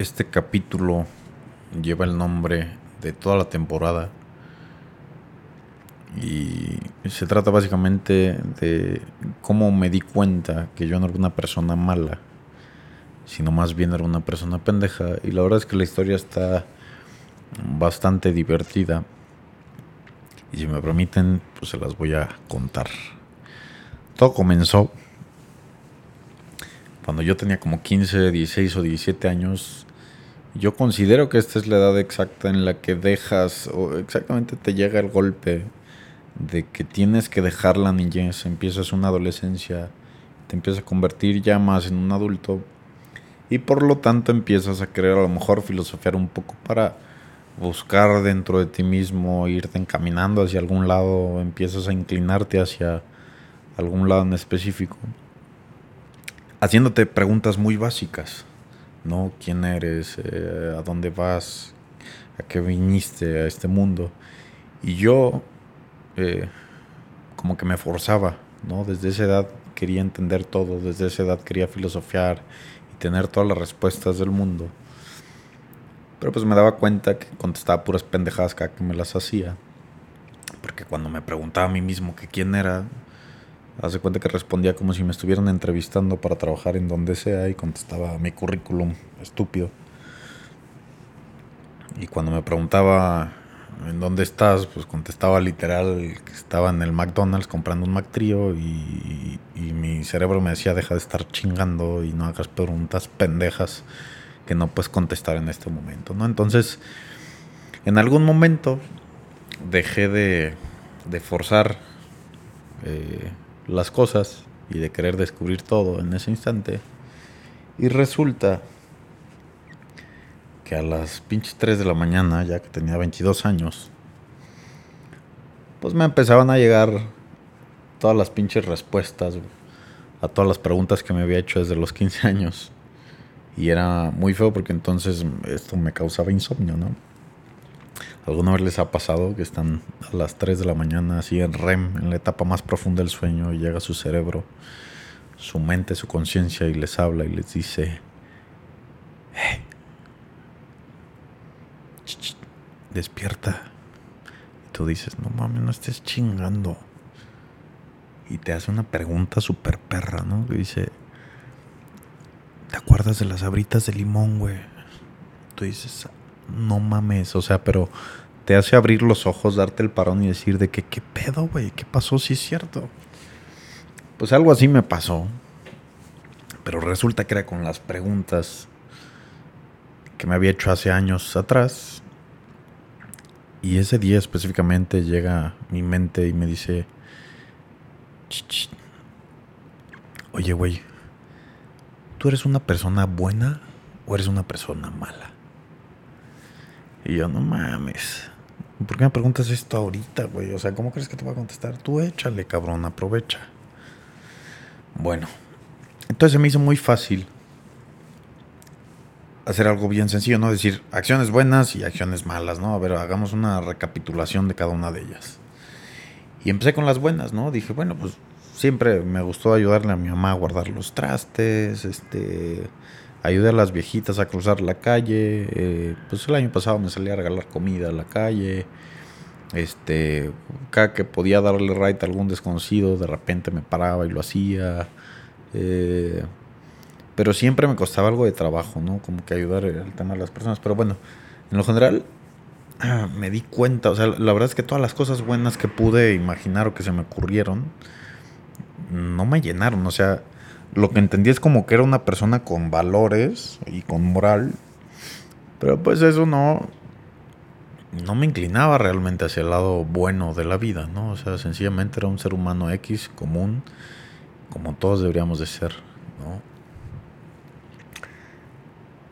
Este capítulo lleva el nombre de toda la temporada y se trata básicamente de cómo me di cuenta que yo no era una persona mala, sino más bien era una persona pendeja. Y la verdad es que la historia está bastante divertida. Y si me permiten, pues se las voy a contar. Todo comenzó cuando yo tenía como 15, 16 o 17 años. Yo considero que esta es la edad exacta en la que dejas o exactamente te llega el golpe de que tienes que dejar la niñez, empiezas una adolescencia, te empiezas a convertir ya más en un adulto y por lo tanto empiezas a querer a lo mejor filosofiar un poco para buscar dentro de ti mismo, irte encaminando hacia algún lado, empiezas a inclinarte hacia algún lado en específico, haciéndote preguntas muy básicas, ¿no? ¿Quién eres? Eh, ¿A dónde vas? ¿A qué viniste a este mundo? Y yo eh, como que me forzaba, ¿no? Desde esa edad quería entender todo, desde esa edad quería filosofiar y tener todas las respuestas del mundo. Pero pues me daba cuenta que contestaba puras pendejadas cada que me las hacía. Porque cuando me preguntaba a mí mismo que quién era, hace cuenta que respondía como si me estuvieran entrevistando para trabajar en donde sea y contestaba mi currículum estúpido. Y cuando me preguntaba ¿en dónde estás? Pues contestaba literal que estaba en el McDonald's comprando un McTrio y, y mi cerebro me decía, deja de estar chingando y no hagas preguntas pendejas que no puedes contestar en este momento, ¿no? Entonces, en algún momento dejé de, de forzar eh, las cosas y de querer descubrir todo en ese instante. Y resulta que a las pinches 3 de la mañana, ya que tenía 22 años, pues me empezaban a llegar todas las pinches respuestas a todas las preguntas que me había hecho desde los 15 años. Y era muy feo porque entonces esto me causaba insomnio, ¿no? ¿Alguna vez les ha pasado que están a las 3 de la mañana así en REM, en la etapa más profunda del sueño, y llega su cerebro, su mente, su conciencia y les habla y les dice, hey, despierta. Y tú dices, no mames, no estés chingando. Y te hace una pregunta súper perra, ¿no? Que dice, ¿te acuerdas de las abritas de limón, güey? Tú dices, no mames, o sea, pero te hace abrir los ojos, darte el parón y decir de que, ¿qué pedo, güey? ¿Qué pasó? Si es cierto. Pues algo así me pasó. Pero resulta que era con las preguntas que me había hecho hace años atrás. Y ese día específicamente llega mi mente y me dice, oye güey, ¿tú eres una persona buena o eres una persona mala? Y yo, no mames. ¿Por qué me preguntas esto ahorita, güey? O sea, ¿cómo crees que te va a contestar? Tú échale, cabrón, aprovecha. Bueno, entonces se me hizo muy fácil hacer algo bien sencillo, ¿no? Decir acciones buenas y acciones malas, ¿no? A ver, hagamos una recapitulación de cada una de ellas. Y empecé con las buenas, ¿no? Dije, bueno, pues siempre me gustó ayudarle a mi mamá a guardar los trastes, este, ayudé a las viejitas a cruzar la calle. Eh, pues el año pasado me salí a regalar comida a la calle. Este, cada que podía darle right a algún desconocido, de repente me paraba y lo hacía. Eh, pero siempre me costaba algo de trabajo, ¿no? Como que ayudar al tema de las personas. Pero bueno, en lo general me di cuenta, o sea, la verdad es que todas las cosas buenas que pude imaginar o que se me ocurrieron, no me llenaron. O sea, lo que entendí es como que era una persona con valores y con moral. Pero pues eso no, no me inclinaba realmente hacia el lado bueno de la vida, ¿no? O sea, sencillamente era un ser humano X común, como todos deberíamos de ser, ¿no?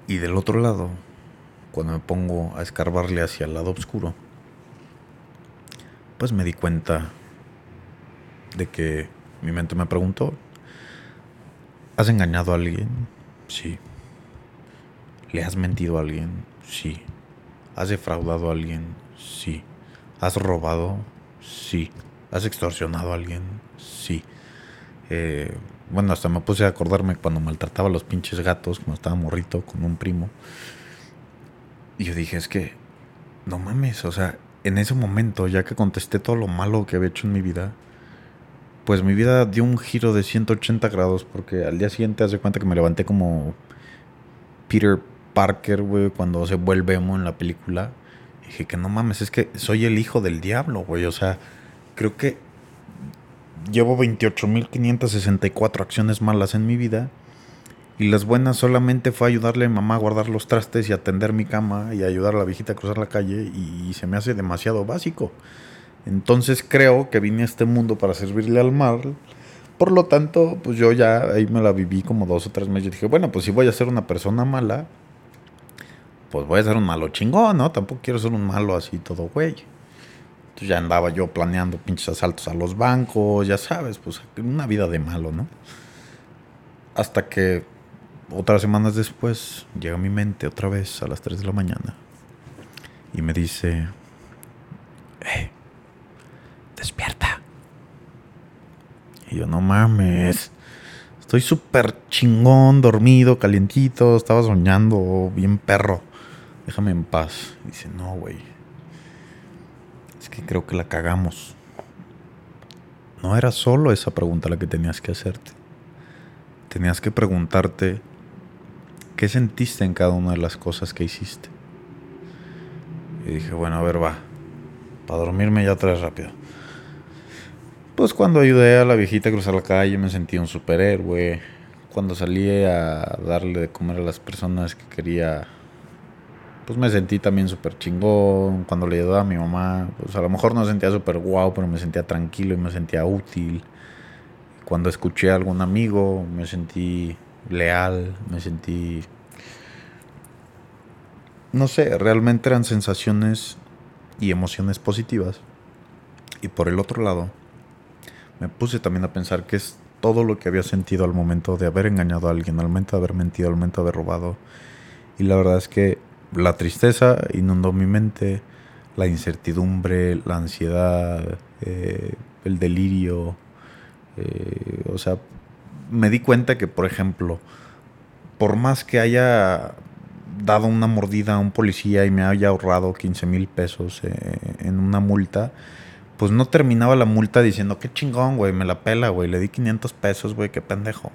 Y del otro lado, cuando me pongo a escarbarle hacia el lado oscuro, pues me di cuenta de que mi mente me preguntó, ¿has engañado a alguien? Sí. ¿Le has mentido a alguien? Sí. ¿Has defraudado a alguien? Sí. ¿Has robado? Sí. ¿Has extorsionado a alguien? Sí. Eh, bueno, hasta me puse a acordarme cuando maltrataba a los pinches gatos, cuando estaba morrito con un primo. Y yo dije, es que, no mames, o sea, en ese momento, ya que contesté todo lo malo que había hecho en mi vida, pues mi vida dio un giro de 180 grados, porque al día siguiente hace cuenta que me levanté como Peter Parker, güey, cuando se vuelve emo en la película. dije que no mames, es que soy el hijo del diablo, güey. O sea, creo que llevo 28.564 acciones malas en mi vida. Y las buenas solamente fue ayudarle a mi mamá a guardar los trastes y atender mi cama y ayudar a la viejita a cruzar la calle. Y, se me hace demasiado básico. Entonces creo que vine a este mundo para servirle al mal. Por lo tanto, pues yo ya ahí me la viví como dos o tres meses. Y dije, bueno, pues si voy a ser una persona mala, pues voy a ser un malo chingón, ¿no? Tampoco quiero ser un malo así todo güey. Entonces ya andaba yo planeando pinches asaltos a los bancos, ya sabes, pues una vida de malo, ¿no? Hasta que otras semanas después llega a mi mente otra vez a las 3 de la mañana y me dice, eh, despierta. Y yo, no mames, estoy súper chingón, dormido, calientito, estaba soñando, bien perro. Déjame en paz. dice, no, güey que creo que la cagamos. No era solo esa pregunta la que tenías que hacerte. Tenías que preguntarte qué sentiste en cada una de las cosas que hiciste. Y dije, bueno, a ver, va. Para dormirme ya otra vez rápido. Pues cuando ayudé a la viejita a cruzar la calle me sentí un superhéroe. Cuando salí a darle de comer a las personas que quería pues me sentí también súper chingón. Cuando le ayudaba a mi mamá, pues a lo mejor no sentía súper guau, pero me sentía tranquilo y me sentía útil. Cuando escuché a algún amigo, me sentí leal, me sentí... No sé, realmente eran sensaciones y emociones positivas. Y por el otro lado, me puse también a pensar que es todo lo que había sentido al momento de haber engañado a alguien, al momento de haber mentido, al momento de haber robado. Y la verdad es que la tristeza inundó mi mente, la incertidumbre, la ansiedad, eh, el delirio. Eh, o sea, me di cuenta que, por ejemplo, por más que haya dado una mordida a un policía y me haya ahorrado 15 mil pesos eh, en una multa, pues no terminaba la multa diciendo, qué chingón, güey, me la pela, güey, le di 500 pesos, güey, qué pendejo.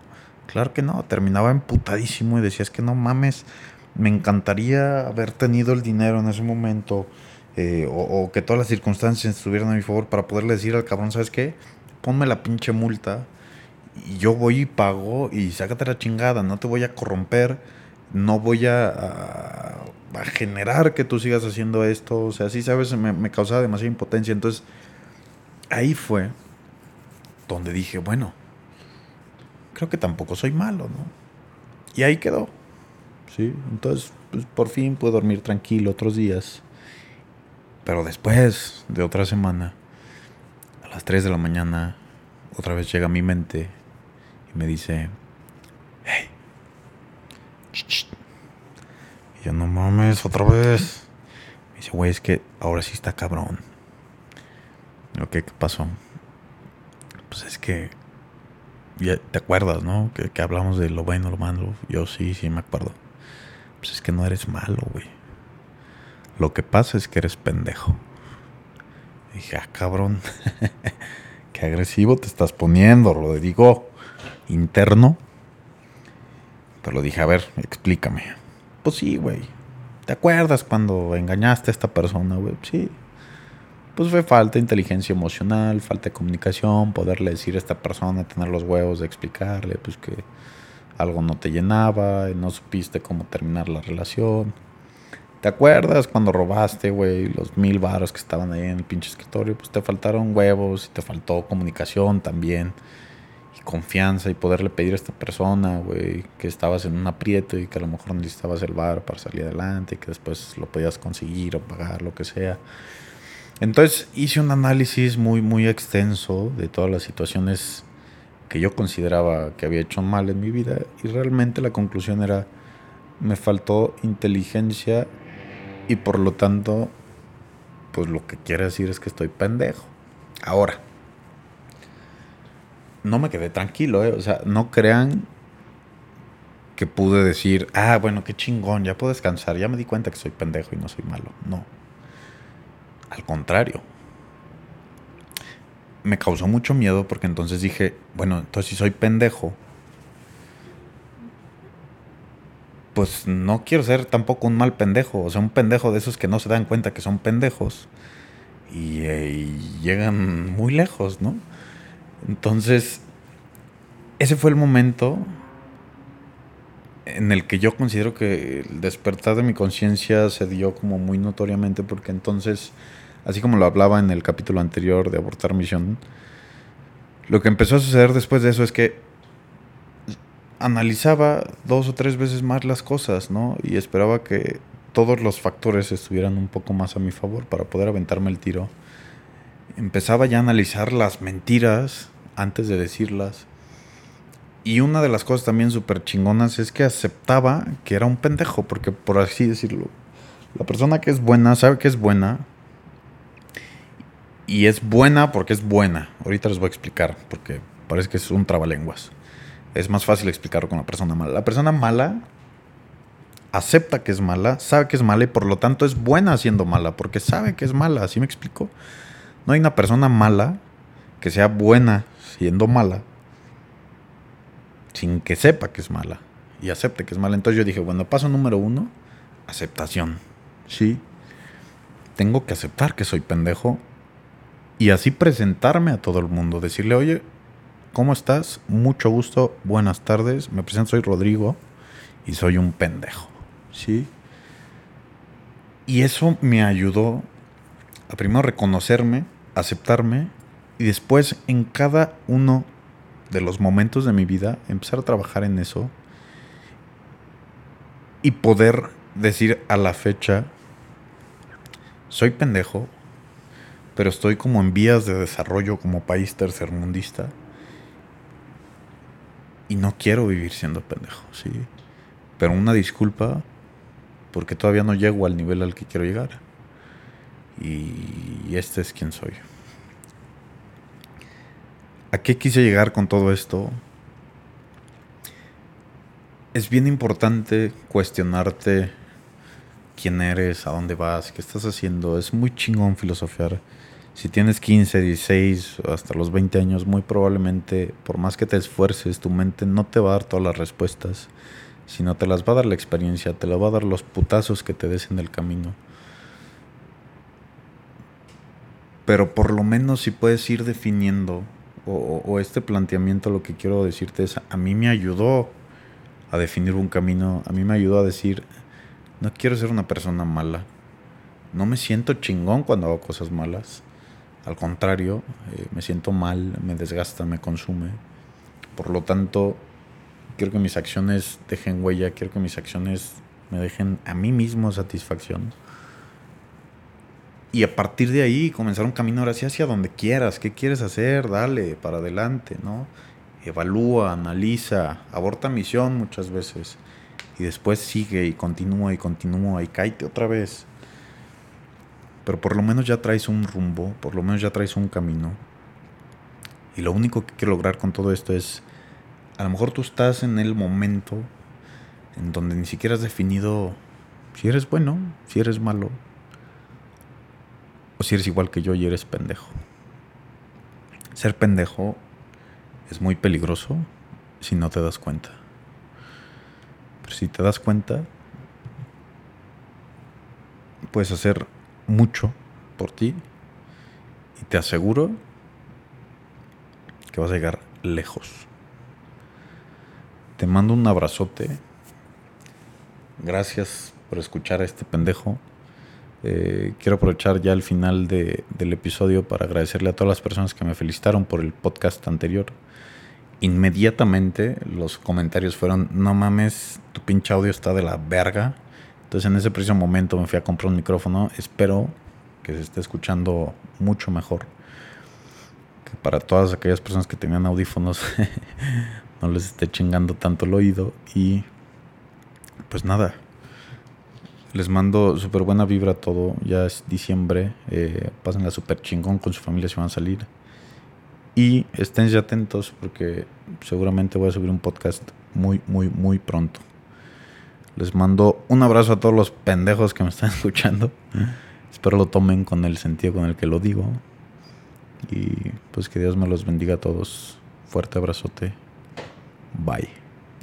Claro que no, terminaba emputadísimo y decía, es que no mames, me encantaría haber tenido el dinero en ese momento eh, o, que todas las circunstancias estuvieran a mi favor para poderle decir al cabrón, ¿sabes qué? Ponme la pinche multa y yo voy y pago y sácate la chingada, no te voy a corromper, no voy a, a, generar que tú sigas haciendo esto, o sea, sí, sabes, me, me causaba demasiada impotencia, entonces ahí fue donde dije, bueno, creo que tampoco soy malo, ¿no? Y ahí quedó. ¿sí? Entonces, pues, por fin puedo dormir tranquilo otros días. Pero después de otra semana, a las 3 de la mañana, otra vez llega a mi mente y me dice, hey, y yo no mames, otra vez. Me dice, güey, es que ahora sí está cabrón. ¿Qué pasó? Pues es que te acuerdas, ¿no? Que, que hablamos de lo bueno, lo malo. Yo sí, sí me acuerdo. Pues es que no eres malo, güey. Lo que pasa es que eres pendejo. dije, ah, cabrón. Qué agresivo te estás poniendo, lo digo interno. Pero lo dije, a ver, explícame. Pues sí, güey. ¿Te acuerdas cuando engañaste a esta persona, güey? Sí. Pues fue falta de inteligencia emocional, falta de comunicación, poderle decir a esta persona, tener los huevos de explicarle, pues que algo no te llenaba, y no supiste cómo terminar la relación. ¿Te acuerdas cuando robaste, güey, los mil varos que estaban ahí en el pinche escritorio? Pues te faltaron huevos y te faltó comunicación también. Y confianza y poderle pedir a esta persona, güey, que estabas en un aprieto y que a lo mejor necesitabas el bar para salir adelante y que después lo podías conseguir o pagar, lo que sea. Entonces hice un análisis muy, muy extenso de todas las situaciones que yo consideraba que había hecho mal en mi vida y realmente la conclusión era me faltó inteligencia y por lo tanto pues lo que quiere decir es que estoy pendejo. Ahora, no me quedé tranquilo, ¿eh? O sea, no crean que pude decir, ah, bueno, qué chingón, ya puedo descansar, ya me di cuenta que soy pendejo y no soy malo. No. Al contrario. Me causó mucho miedo porque entonces dije, bueno, entonces si soy pendejo, pues no quiero ser tampoco un mal pendejo, o sea, un pendejo de esos que no se dan cuenta que son pendejos y, eh, llegan muy lejos, ¿no? Entonces, ese fue el momento en el que yo considero que el despertar de mi conciencia se dio como muy notoriamente porque entonces, así como lo hablaba en el capítulo anterior de Abortar Misión, lo que empezó a suceder después de eso es que analizaba dos o tres veces más las cosas, ¿no? Y esperaba que todos los factores estuvieran un poco más a mi favor para poder aventarme el tiro. Empezaba ya a analizar las mentiras antes de decirlas. Y una de las cosas también súper chingonas es que aceptaba que era un pendejo, porque por así decirlo, la persona que es buena sabe que es buena. Y es buena porque es buena. Ahorita les voy a explicar, porque parece que es un trabalenguas. Es más fácil explicarlo con la persona mala. La persona mala acepta que es mala, sabe que es mala y por lo tanto es buena siendo mala, porque sabe que es mala, ¿así me explico? No hay una persona mala que sea buena siendo mala sin que sepa que es mala y acepte que es mala. Entonces yo dije, bueno, paso número uno, aceptación. Sí, tengo que aceptar que soy pendejo y así presentarme a todo el mundo, decirle, oye, ¿cómo estás? Mucho gusto, buenas tardes, me presento, soy Rodrigo y soy un pendejo. Sí. Y eso me ayudó a primero reconocerme, aceptarme y después en cada uno de los momentos de mi vida empezar a trabajar en eso y poder decir a la fecha, soy pendejo, pero estoy como en vías de desarrollo como país tercermundista y no quiero vivir siendo pendejo, ¿sí? Pero una disculpa porque todavía no llego al nivel al que quiero llegar. Y este es quien soy. ¿A qué quise llegar con todo esto? Es bien importante cuestionarte quién eres, a dónde vas, qué estás haciendo. Es muy chingón filosofiar. Si tienes 15, 16, hasta los 20 años, muy probablemente, por más que te esfuerces, tu mente no te va a dar todas las respuestas sino te las va a dar la experiencia, te la va a dar los putazos que te des en el camino. Pero por lo menos si puedes ir definiendo, o, este planteamiento lo que quiero decirte es, a mí me ayudó a definir un camino, a mí me ayudó a decir, no quiero ser una persona mala, no me siento chingón cuando hago cosas malas, al contrario, eh, me siento mal, me desgasta, me consume. Por lo tanto, quiero que mis acciones dejen huella, quiero que mis acciones me dejen a mí mismo satisfacción. Y a partir de ahí comenzar un camino ahora hacia donde quieras. ¿Qué quieres hacer? Dale, para adelante, ¿no? Evalúa, analiza, aborta misión muchas veces. Y después sigue y continúa y continúa y cáete otra vez. Pero por lo menos ya traes un rumbo, por lo menos ya traes un camino. Y lo único que quiero lograr con todo esto es a lo mejor tú estás en el momento en donde ni siquiera has definido si eres bueno, si eres malo, o si eres igual que yo y eres pendejo. Ser pendejo es muy peligroso si no te das cuenta. Pero si te das cuenta, puedes hacer mucho por ti y te aseguro que vas a llegar lejos. Te mando un abrazote. Gracias por escuchar a este pendejo. Eh, quiero aprovechar ya el final del episodio para agradecerle a todas las personas que me felicitaron por el podcast anterior. Inmediatamente los comentarios fueron, no mames, tu pinche audio está de la verga. Entonces en ese preciso momento me fui a comprar un micrófono. Espero que se esté escuchando mucho mejor. Que para todas aquellas personas que tenían audífonos no les esté chingando tanto el oído y pues nada. Les mando súper buena vibra a todo. Ya es diciembre. Eh, pásenla súper chingón con su familia si van a salir. Y esténse atentos porque seguramente voy a subir un podcast muy, muy, muy pronto. Les mando un abrazo a todos los pendejos que me están escuchando. Espero lo tomen con el sentido con el que lo digo. Y pues que Dios me los bendiga a todos. Fuerte abrazote. Bye.